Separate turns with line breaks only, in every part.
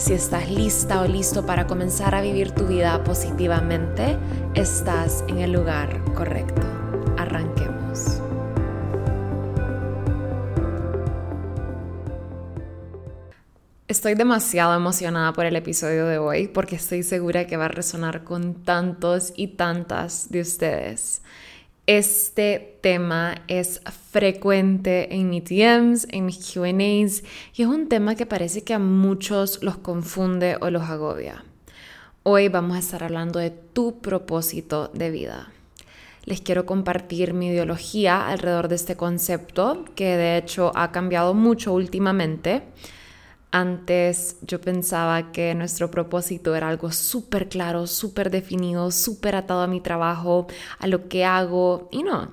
Si estás lista o listo para comenzar a vivir tu vida positivamente, estás en el lugar correcto. Arranquemos. Estoy demasiado emocionada por el episodio de hoy porque estoy segura que va a resonar con tantos y tantas de ustedes. Este tema es frecuente en mis DMs, en mis QAs, y es un tema que parece que a muchos los confunde o los agobia. Hoy vamos a estar hablando de tu propósito de vida. Les quiero compartir mi ideología alrededor de este concepto, que de hecho ha cambiado mucho últimamente antes yo pensaba que nuestro propósito era algo súper claro, súper definido, súper atado a mi trabajo, a lo que hago y no.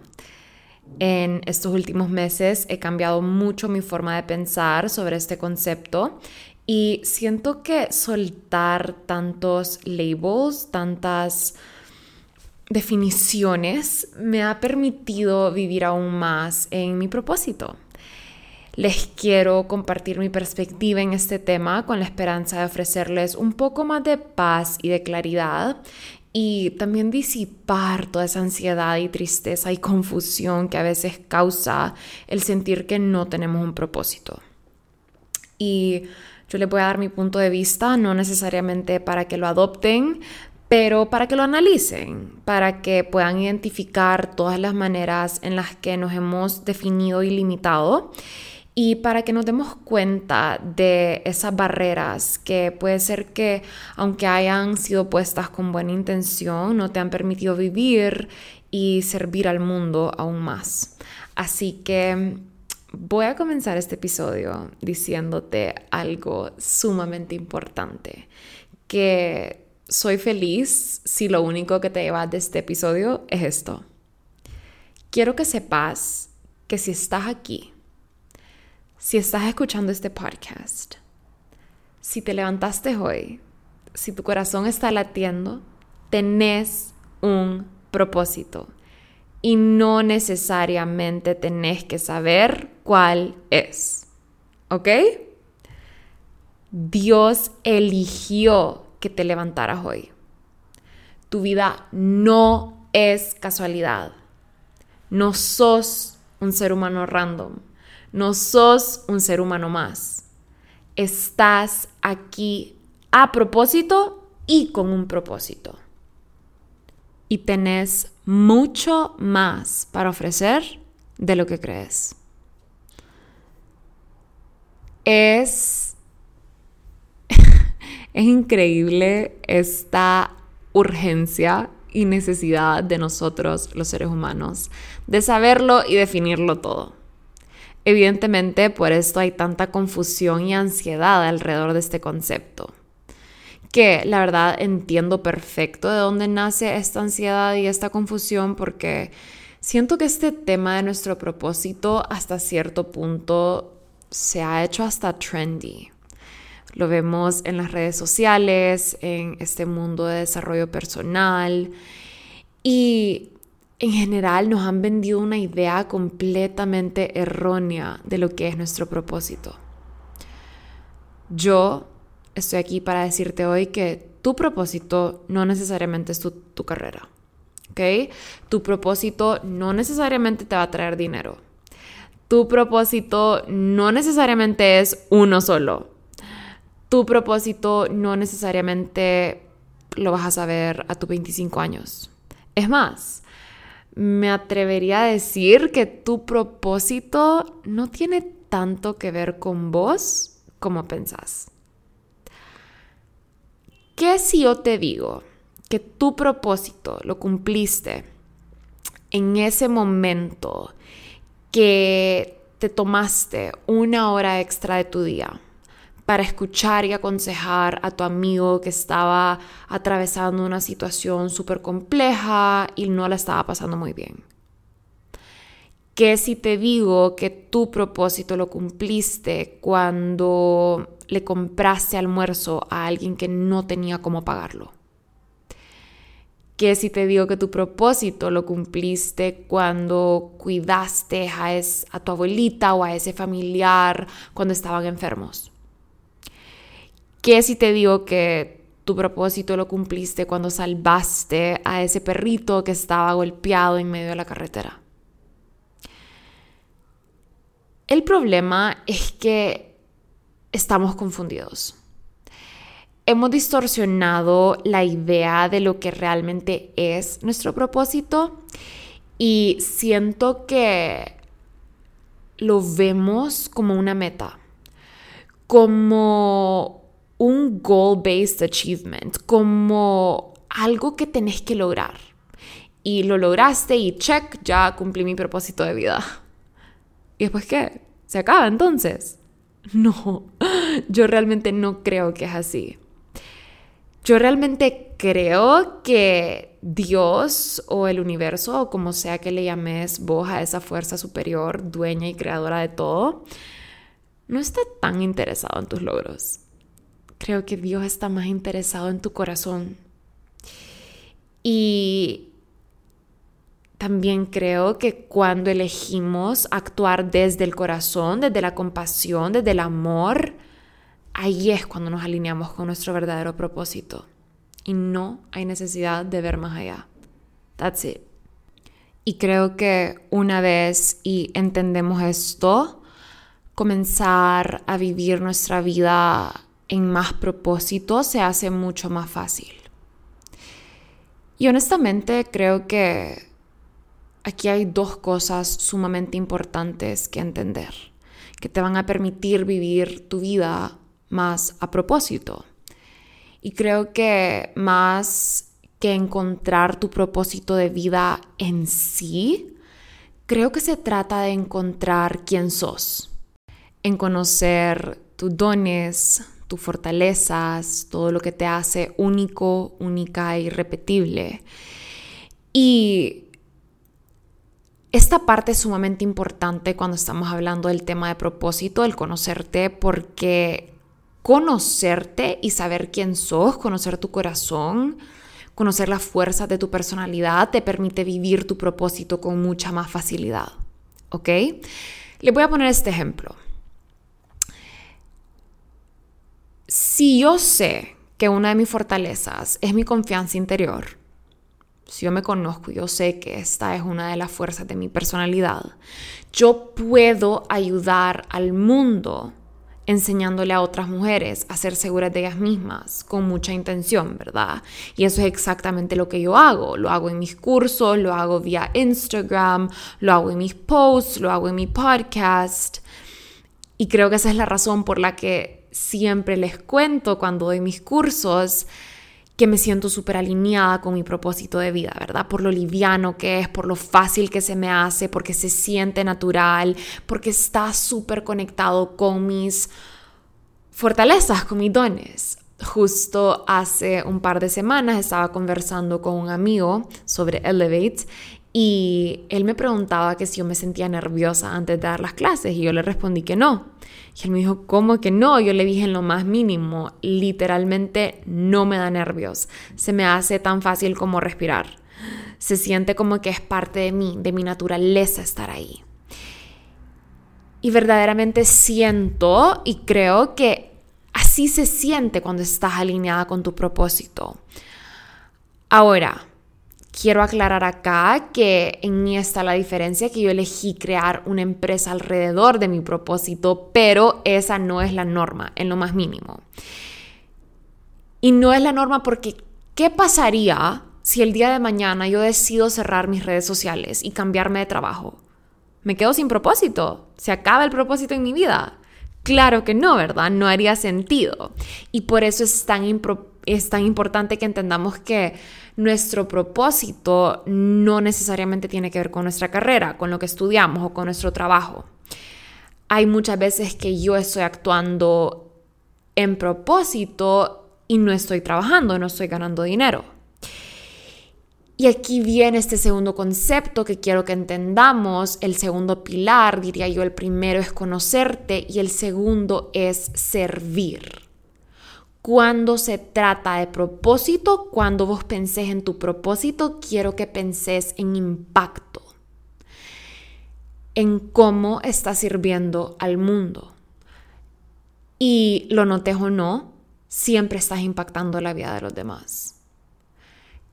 En estos últimos meses he cambiado mucho mi forma de pensar sobre este concepto y siento que soltar tantos labels, tantas definiciones, me ha permitido vivir aún más en mi propósito. Les quiero compartir mi perspectiva en este tema con la esperanza de ofrecerles un poco más de paz y de claridad y también disipar toda esa ansiedad y tristeza y confusión que a veces causa el sentir que no tenemos un propósito. Y yo les voy a dar mi punto de vista, no necesariamente para que lo adopten, pero para que lo analicen, para que puedan identificar todas las maneras en las que nos hemos definido y limitado y para que nos demos cuenta de esas barreras que puede ser que aunque hayan sido puestas con buena intención, no te han permitido vivir y servir al mundo aún más. Así que voy a comenzar este episodio diciéndote algo sumamente importante, que soy feliz si lo único que te llevas de este episodio es esto. Quiero que sepas que si estás aquí, si estás escuchando este podcast, si te levantaste hoy, si tu corazón está latiendo, tenés un propósito y no necesariamente tenés que saber cuál es. ¿Ok? Dios eligió que te levantaras hoy. Tu vida no es casualidad. No sos un ser humano random. No sos un ser humano más. Estás aquí a propósito y con un propósito. Y tenés mucho más para ofrecer de lo que crees. Es, es increíble esta urgencia y necesidad de nosotros, los seres humanos, de saberlo y definirlo todo. Evidentemente, por esto hay tanta confusión y ansiedad alrededor de este concepto. Que la verdad entiendo perfecto de dónde nace esta ansiedad y esta confusión porque siento que este tema de nuestro propósito hasta cierto punto se ha hecho hasta trendy. Lo vemos en las redes sociales, en este mundo de desarrollo personal y en general nos han vendido una idea completamente errónea de lo que es nuestro propósito. Yo estoy aquí para decirte hoy que tu propósito no necesariamente es tu, carrera. ¿Ok? Tu propósito no necesariamente te va a traer dinero. Tu propósito no necesariamente es uno solo. Tu propósito no necesariamente lo vas a saber a tus 25 años. Es más, me atrevería a decir que tu propósito no tiene tanto que ver con vos como pensás. ¿Qué si yo te digo que tu propósito lo cumpliste en ese momento que te tomaste una hora extra de tu día para escuchar y aconsejar a tu amigo que estaba atravesando una situación súper compleja y no la estaba pasando muy bien? ¿Qué si te digo que tu propósito lo cumpliste cuando le compraste almuerzo a alguien que no tenía cómo pagarlo? ¿Qué si te digo que tu propósito lo cumpliste cuando cuidaste a, a tu abuelita o a ese familiar cuando estaban enfermos? ¿Qué si te digo que tu propósito lo cumpliste cuando salvaste a ese perrito que estaba golpeado en medio de la carretera? El problema es que estamos confundidos. Hemos distorsionado la idea de lo que realmente es nuestro propósito y siento que lo vemos como una meta, como un goal-based achievement, como algo que tenés que lograr. Y lo lograste y check, ya cumplí mi propósito de vida. ¿Y después qué? ¿Se acaba entonces? No, yo realmente no creo que es así. Yo realmente creo que Dios o el universo, o como sea que le llames vos a esa fuerza superior, dueña y creadora de todo, no está tan interesado en tus logros creo que Dios está más interesado en tu corazón. Y también creo que cuando elegimos actuar desde el corazón, desde la compasión, desde el amor, ahí es cuando nos alineamos con nuestro verdadero propósito. Y no hay necesidad de ver más allá. That's it. Y creo que una vez y entendemos esto, comenzar a vivir nuestra vida en más propósito se hace mucho más fácil. Y honestamente creo que aquí hay dos cosas sumamente importantes que entender, que te van a permitir vivir tu vida más a propósito. Y creo que más que encontrar tu propósito de vida en sí, creo que se trata de encontrar quién sos, en conocer tus dones, tus fortalezas, todo lo que te hace único, única e irrepetible. Y esta parte es sumamente importante cuando estamos hablando del tema de propósito, el conocerte, porque conocerte y saber quién sos, conocer tu corazón, conocer la fuerza de tu personalidad, te permite vivir tu propósito con mucha más facilidad. ¿Ok? Le voy a poner este ejemplo. Si yo sé que una de mis fortalezas es mi confianza interior, si yo me conozco, yo sé que esta es una de las fuerzas de mi personalidad, yo puedo ayudar al mundo enseñándole a otras mujeres a ser seguras de ellas mismas con mucha intención, ¿verdad? Y eso es exactamente lo que yo hago. Lo hago en mis cursos, lo hago vía Instagram, lo hago en mis posts, lo hago en mi podcast. Y creo que esa es la razón por la que siempre les cuento cuando doy mis cursos que me siento súper alineada con mi propósito de vida, ¿verdad? Por lo liviano que es, por lo fácil que se me hace, porque se siente natural, porque está súper conectado con mis fortalezas, con mis dones. Justo hace un par de semanas estaba conversando con un amigo sobre Elevate y él me preguntaba que si yo me sentía nerviosa antes de dar las clases y yo le respondí que no. Y él me dijo, ¿cómo que no? Yo le dije en lo más mínimo, literalmente no me da nervios. Se me hace tan fácil como respirar. Se siente como que es parte de mí, de mi naturaleza estar ahí. Y verdaderamente siento y creo que así se siente cuando estás alineada con tu propósito. Ahora, Quiero aclarar acá que en mí está la diferencia, que yo elegí crear una empresa alrededor de mi propósito, pero esa no es la norma, en lo más mínimo. Y no es la norma porque, ¿qué pasaría si el día de mañana yo decido cerrar mis redes sociales y cambiarme de trabajo? Me quedo sin propósito, se acaba el propósito en mi vida. Claro que no, ¿verdad? No haría sentido. Y por eso es tan, es tan importante que entendamos que nuestro propósito no necesariamente tiene que ver con nuestra carrera, con lo que estudiamos o con nuestro trabajo. Hay muchas veces que yo estoy actuando en propósito y no estoy trabajando, no estoy ganando dinero. Y aquí viene este segundo concepto que quiero que entendamos. El segundo pilar, diría yo, el primero es conocerte y el segundo es servir. Cuando se trata de propósito, cuando vos pensés en tu propósito, quiero que pensés en impacto, en cómo estás sirviendo al mundo. Y lo notes o no, siempre estás impactando la vida de los demás.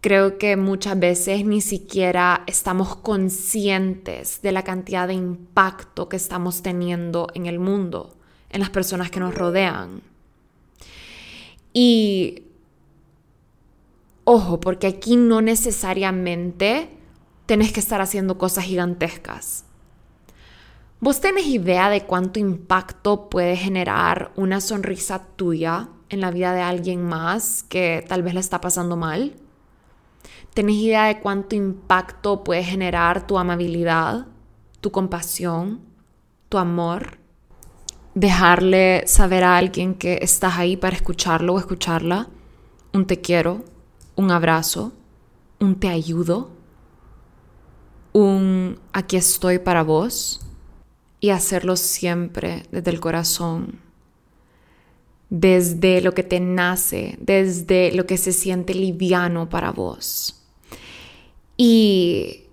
Creo que muchas veces ni siquiera estamos conscientes de la cantidad de impacto que estamos teniendo en el mundo, en las personas que nos rodean. Y ojo, porque aquí no necesariamente tenés que estar haciendo cosas gigantescas. ¿Vos tenés idea de cuánto impacto puede generar una sonrisa tuya en la vida de alguien más que tal vez le está pasando mal? ¿Tenés idea de cuánto impacto puede generar tu amabilidad, tu compasión, tu amor? Dejarle saber a alguien que estás ahí para escucharlo o escucharla. Un te quiero, un abrazo, un te ayudo, un aquí estoy para vos y hacerlo siempre desde el corazón desde lo que te nace, desde lo que se siente liviano para vos. Y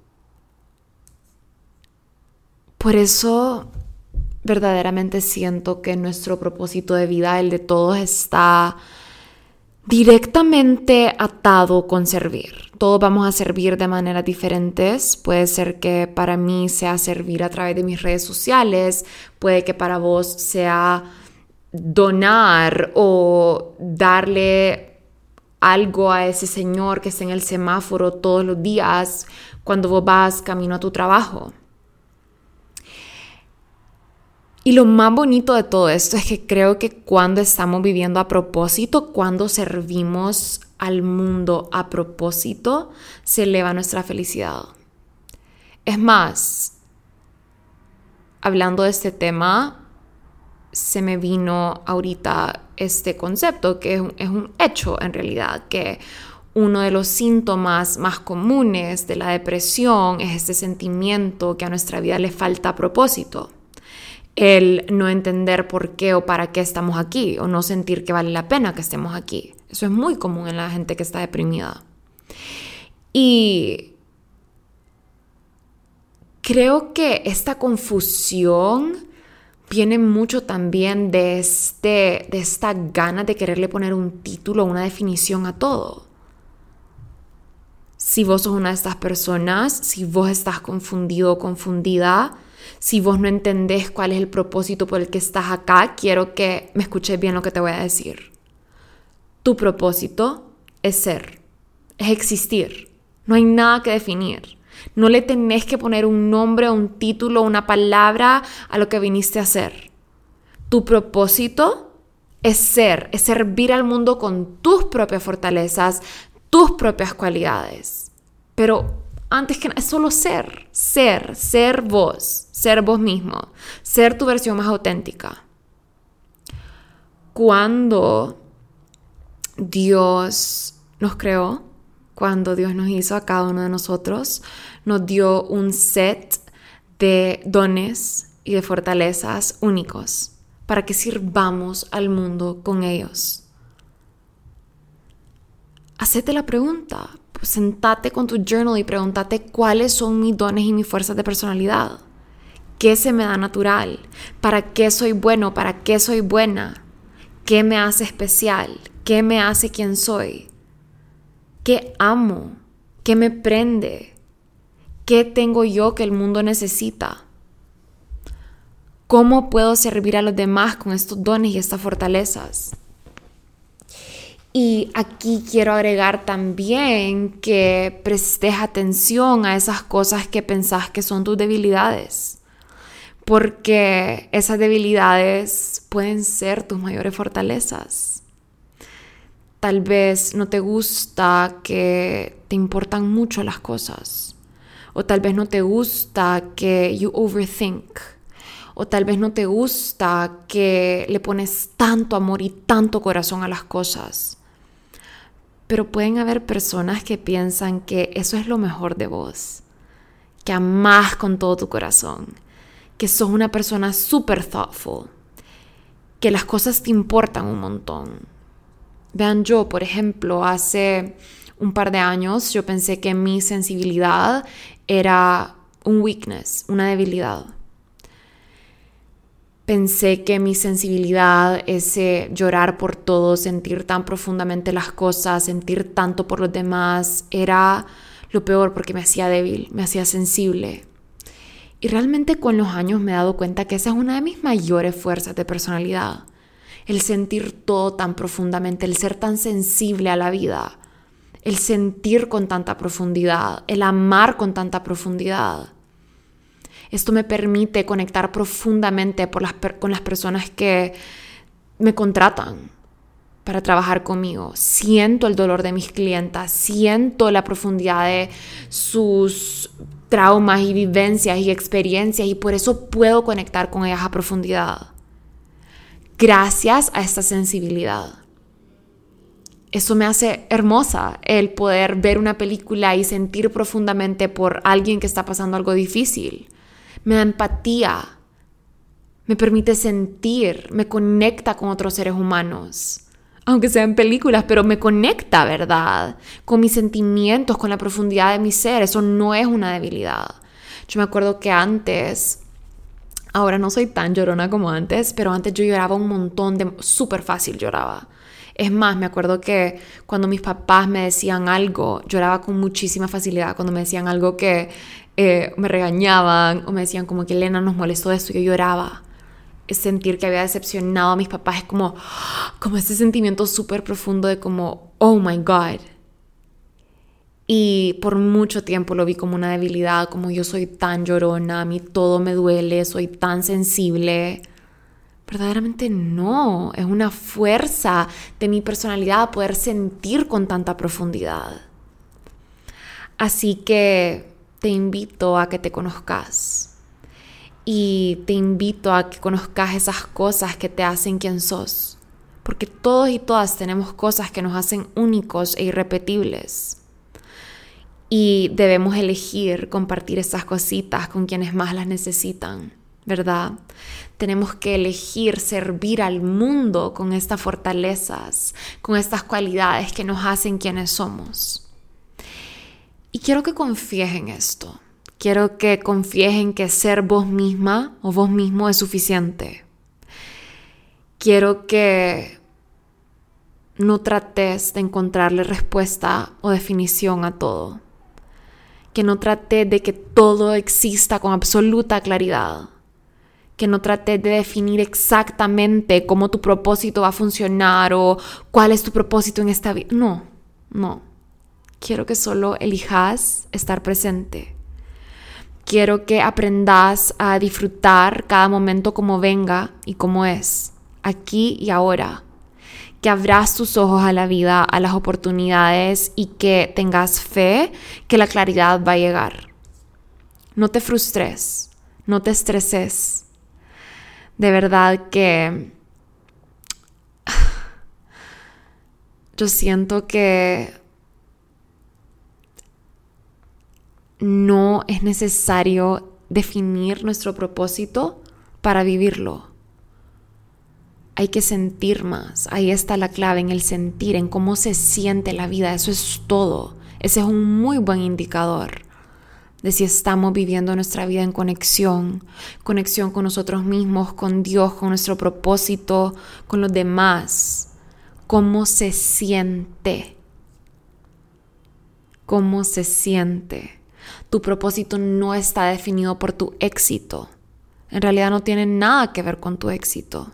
por eso verdaderamente siento que nuestro propósito de vida, el de todos, está directamente atado con servir. Todos vamos a servir de maneras diferentes. Puede ser que para mí sea servir a través de mis redes sociales, puede que para vos sea donar o darle algo a ese señor que está en el semáforo todos los días cuando vos vas camino a tu trabajo. Y lo más bonito de todo esto es que creo que cuando estamos viviendo a propósito, cuando servimos al mundo a propósito, se eleva nuestra felicidad. Es más, hablando de este tema, se me vino ahorita este concepto, que es un, hecho en realidad, que uno de los síntomas más comunes de la depresión es este sentimiento que a nuestra vida le falta propósito. El no entender por qué o para qué estamos aquí, o no sentir que vale la pena que estemos aquí. Eso es muy común en la gente que está deprimida. Y creo que esta confusión viene mucho también de, este, de esta gana de quererle poner un título, una definición a todo. Si vos sos una de estas personas, si vos estás confundido o confundida, si vos no entendés cuál es el propósito por el que estás acá, quiero que me escuches bien lo que te voy a decir. Tu propósito es ser, es existir. No hay nada que definir. No le tenés que poner un nombre, un título, una palabra a lo que viniste a hacer. Tu propósito es ser, es servir al mundo con tus propias fortalezas, tus propias cualidades. Pero antes que es solo ser, ser, ser vos, ser vos mismo, ser tu versión más auténtica. Cuando Dios nos creó, cuando Dios nos hizo a cada uno de nosotros, nos dio un set de dones y de fortalezas únicos para que sirvamos al mundo con ellos. Hacete la pregunta, sentate con tu journal y pregúntate cuáles son mis dones y mis fuerzas de personalidad. ¿Qué se me da natural? ¿Para qué soy bueno? ¿Para qué soy buena? ¿Qué me hace especial? ¿Qué me hace quien soy? ¿Qué amo? ¿Qué me prende? ¿Qué tengo yo que el mundo necesita? ¿Cómo puedo servir a los demás con estos dones y estas fortalezas? Y aquí quiero agregar también que prestes atención a esas cosas que pensás que son tus debilidades, porque esas debilidades pueden ser tus mayores fortalezas. Tal vez no te gusta que te importan mucho las cosas o tal vez no te gusta que you overthink, o tal vez no te gusta que le pones tanto amor y tanto corazón a las cosas. Pero pueden haber personas que piensan que eso es lo mejor de vos, que amás con todo tu corazón, que sos una persona súper thoughtful, que las cosas te importan un montón. Vean, yo, por ejemplo, hace un par de años yo pensé que mi sensibilidad era un weakness, una debilidad pensé que mi sensibilidad, ese llorar por todo, sentir tan profundamente las cosas, sentir tanto por los demás, era lo peor porque me hacía débil, me hacía sensible. Y realmente con los años me he dado cuenta que esa es una de mis mayores fuerzas de personalidad. El sentir todo tan profundamente, el ser tan sensible a la vida, el sentir con tanta profundidad, el amar con tanta profundidad. Esto me permite conectar profundamente con las personas que me contratan para trabajar conmigo. Siento el dolor de mis clientas, siento la profundidad de sus traumas y vivencias y experiencias y por eso puedo conectar con ellas a profundidad. Gracias a esta sensibilidad. Eso me hace hermosa el poder ver una película y sentir profundamente por alguien que está pasando algo difícil me da empatía, me permite sentir, me conecta con otros seres humanos. Aunque sean películas, pero me conecta, ¿verdad? Con mis sentimientos, con la profundidad de mi ser. Eso no es una debilidad. Yo me acuerdo que antes, ahora no soy tan llorona como antes, pero antes yo lloraba un montón, de súper fácil lloraba. Es más, me acuerdo que cuando mis papás me decían algo, lloraba con muchísima facilidad. Cuando me decían algo que eh, me regañaban o me decían como que Elena nos molestó esto, yo lloraba. Es sentir que había decepcionado a mis papás es como, como ese sentimiento súper profundo de como, oh my God. Y por mucho tiempo lo vi como una debilidad, como yo soy tan llorona, a mí todo me duele, soy tan sensible. Verdaderamente no, es una fuerza de mi personalidad poder sentir con tanta profundidad. Así que te invito a que te conozcas y te invito a que conozcas esas cosas que te hacen quien sos, porque todos y todas tenemos cosas que nos hacen únicos e irrepetibles. Y debemos elegir compartir esas cositas con quienes más las necesitan, ¿verdad? Tenemos que elegir servir al mundo con estas fortalezas, con estas cualidades que nos hacen quienes somos. Y quiero que confíes en esto. Quiero que confíes en que ser vos misma o vos mismo es suficiente. Quiero que no trates de encontrarle respuesta o definición a todo. Que no trates de que todo exista con absoluta claridad. Que no trates de definir exactamente cómo tu propósito va a funcionar o cuál es tu propósito en esta vida. No, no. Quiero que solo elijas estar presente. Quiero que aprendas a disfrutar cada momento como venga y como es, aquí y ahora. Que abras tus ojos a la vida, a las oportunidades y que tengas fe que la claridad va a llegar. No te frustres, no te estreses. De verdad que yo siento que no es necesario definir nuestro propósito para vivirlo. Hay que sentir más. Ahí está la clave en el sentir, en cómo se siente la vida. Eso es todo. Ese es un muy buen indicador de si estamos viviendo nuestra vida en conexión, conexión con nosotros mismos, con Dios, con nuestro propósito, con los demás. ¿Cómo se siente? ¿Cómo se siente? Tu propósito no está definido por tu éxito. En realidad no tiene nada que ver con tu éxito.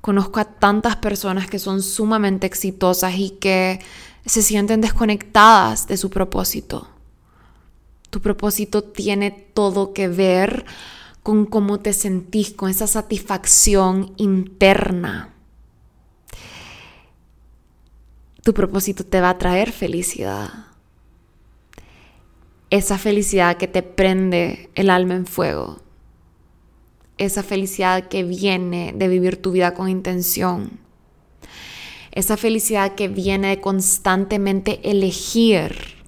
Conozco a tantas personas que son sumamente exitosas y que se sienten desconectadas de su propósito. Tu propósito tiene todo que ver con cómo te sentís, con esa satisfacción interna. Tu propósito te va a traer felicidad esa felicidad que te prende el alma en fuego, esa felicidad que viene de vivir tu vida con intención. Esa felicidad que viene de constantemente elegir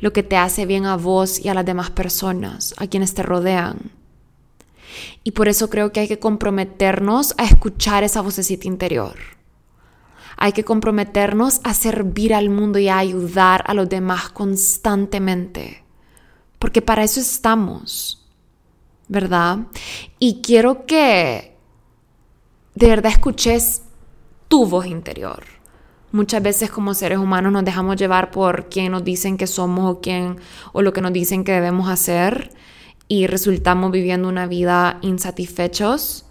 lo que te hace bien a vos y a las demás personas, a quienes te rodean. Y por eso creo que hay que comprometernos a escuchar esa vocecita interior. Hay que comprometernos a servir al mundo y a ayudar a los demás constantemente. Porque para eso estamos, ¿verdad? Y quiero que de verdad escuches tu voz interior. Muchas veces como seres humanos nos dejamos llevar por quien nos dicen que somos o quién o lo que nos dicen que debemos hacer y resultamos viviendo una vida insatisfechos,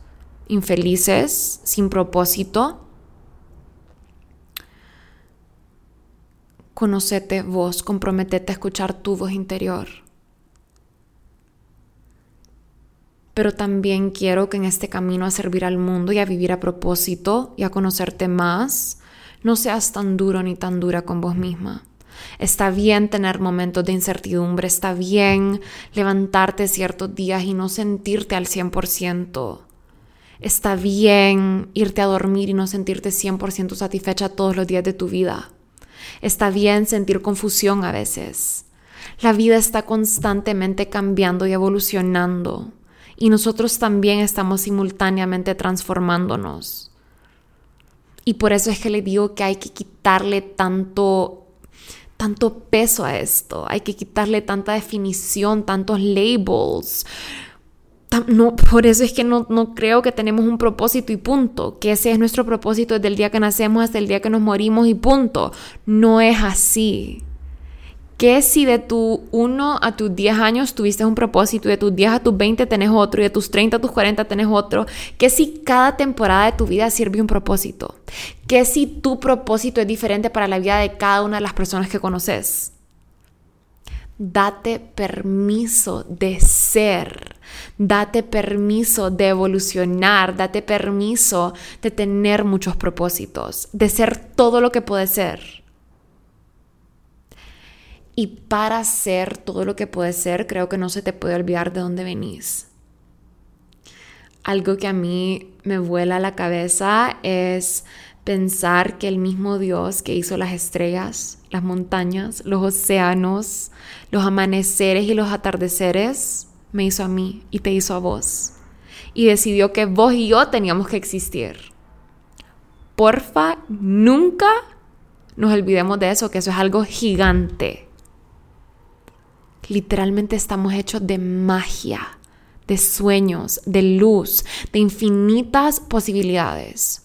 infelices, sin propósito. Conocete vos, comprometete a escuchar tu voz interior. Pero también quiero que en este camino a servir al mundo y a vivir a propósito y a conocerte más, no seas tan duro ni tan dura con vos misma. Está bien tener momentos de incertidumbre, está bien levantarte ciertos días y no sentirte al 100%. Está bien irte a dormir y no sentirte 100% satisfecha todos los días de tu vida. Está bien sentir confusión a veces. La vida está constantemente cambiando y evolucionando y nosotros también estamos simultáneamente transformándonos. Y por eso es que le digo que hay que quitarle tanto tanto peso a esto, hay que quitarle tanta definición, tantos labels. No, por eso es que no, no creo que tenemos un propósito y punto, que ese es nuestro propósito desde el día que nacemos hasta el día que nos morimos y punto. No es así que si de tu 1 a tus 10 años tuviste un propósito y de tus 10 a tus 20 tenés otro y de tus 30 a tus 40 tenés otro, que si cada temporada de tu vida sirve un propósito, que si tu propósito es diferente para la vida de cada una de las personas que conoces. Date permiso de ser, date permiso de evolucionar, date permiso de tener muchos propósitos, de ser todo lo que puedes ser y para ser todo lo que puedes ser, creo que no se te puede olvidar de dónde venís. Algo que a mí me vuela la cabeza es pensar que el mismo Dios que hizo las estrellas, las montañas, los océanos, los amaneceres y los atardeceres, me hizo a mí y te hizo a vos. Y decidió que vos y yo teníamos que existir. Porfa, nunca nos olvidemos de eso, que eso es algo gigante. Literalmente estamos hechos de magia, de sueños, de luz, de infinitas posibilidades.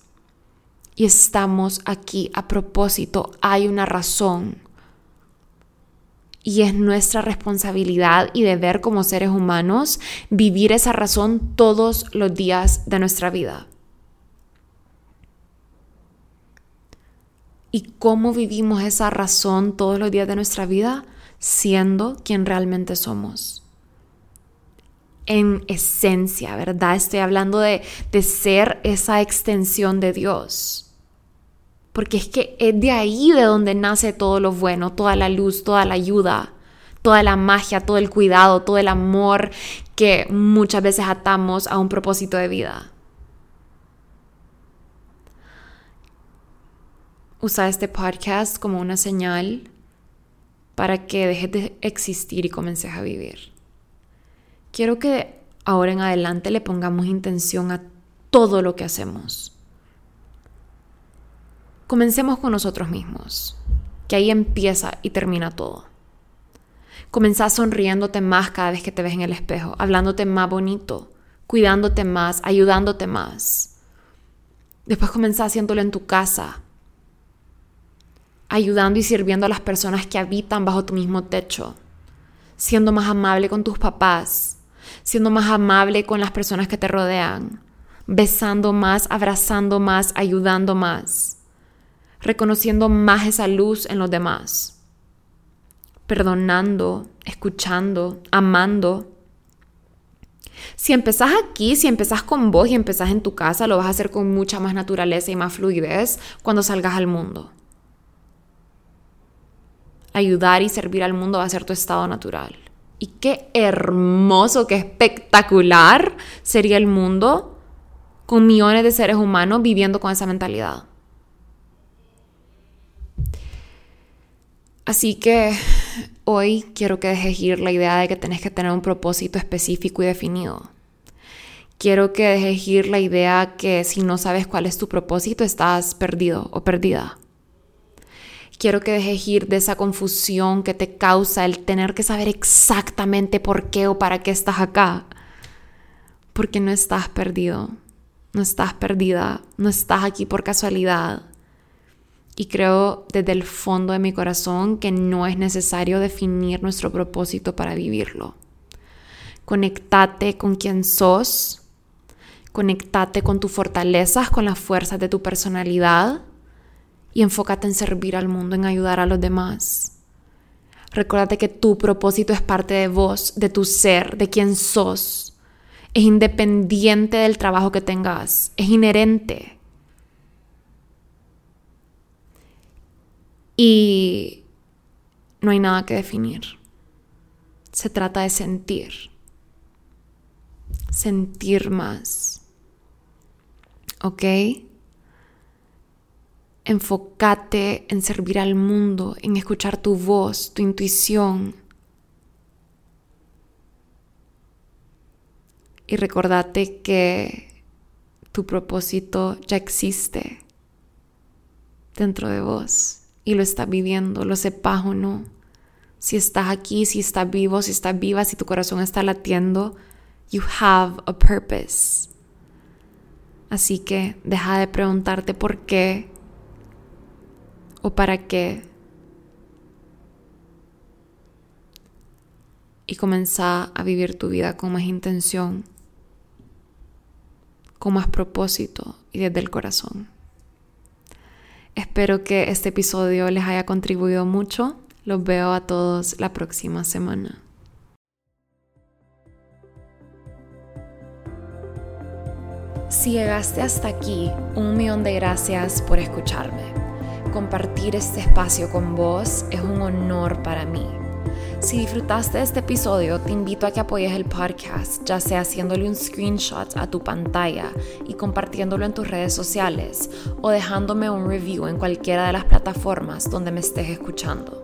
Y estamos aquí a propósito, hay una razón. Y es nuestra responsabilidad y deber como seres humanos vivir esa razón todos los días de nuestra vida. ¿Y cómo vivimos esa razón todos los días de nuestra vida? Siendo quien realmente somos. En esencia, ¿verdad? Estoy hablando de, de ser esa extensión de Dios. Porque es que es de ahí de donde nace todo lo bueno, toda la luz, toda la ayuda, toda la magia, todo el cuidado, todo el amor que muchas veces atamos a un propósito de vida. Usa este podcast como una señal para que dejes de existir y comences a vivir. Quiero que ahora en adelante le pongamos intención a todo lo que hacemos. Comencemos con nosotros mismos, que ahí empieza y termina todo. Comenzá sonriéndote más cada vez que te ves en el espejo, hablándote más bonito, cuidándote más, ayudándote más. Después comenzá haciéndolo en tu casa, ayudando y sirviendo a las personas que habitan bajo tu mismo techo, siendo más amable con tus papás, siendo más amable con las personas que te rodean, besando más, abrazando más, ayudando más, reconociendo más esa luz en los demás, perdonando, escuchando, amando. Si empezás aquí, si empezás con vos y empezás en tu casa, lo vas a hacer con mucha más naturaleza y más fluidez cuando salgas al mundo ayudar y servir al mundo va a ser tu estado natural. Y qué hermoso, qué espectacular sería el mundo con millones de seres humanos viviendo con esa mentalidad. Así que hoy quiero que dejes ir la idea de que tenés que tener un propósito específico y definido. Quiero que dejes ir la idea que si no sabes cuál es tu propósito estás perdido o perdida. Quiero que dejes ir de esa confusión que te causa el tener que saber exactamente por qué o para qué estás acá. Porque no estás perdido, no estás perdida, no estás aquí por casualidad y creo desde el fondo de mi corazón que no es necesario definir nuestro propósito para vivirlo. Conectate con quien sos, conectate con tus fortalezas, con las fuerzas de tu personalidad y enfócate en servir al mundo, en ayudar a los demás. Recuérdate que tu propósito es parte de vos, de tu ser, de quien sos. Es independiente del trabajo que tengas, es inherente. Y no hay nada que definir. Se trata de sentir. Sentir más. ¿Ok? Enfócate en servir al mundo, en escuchar tu voz, tu intuición. Y recordate que tu propósito ya existe dentro de vos y lo estás viviendo, lo sepas o no. Si estás aquí, si estás vivo, si estás viva, si tu corazón está latiendo, you have a purpose. Así que deja de preguntarte por qué o para qué. Y comenzá a vivir tu vida con más intención, con más propósito y desde el corazón. Espero que este episodio les haya contribuido mucho. Los veo a todos la próxima semana. Si llegaste hasta aquí, un millón de gracias por escucharme. Compartir este espacio con vos es un honor para mí. Si disfrutaste de este episodio, te invito a que apoyes el podcast, ya sea haciéndole un screenshot a tu pantalla y compartiéndolo en tus redes sociales o dejándome un review en cualquiera de las plataformas donde me estés escuchando.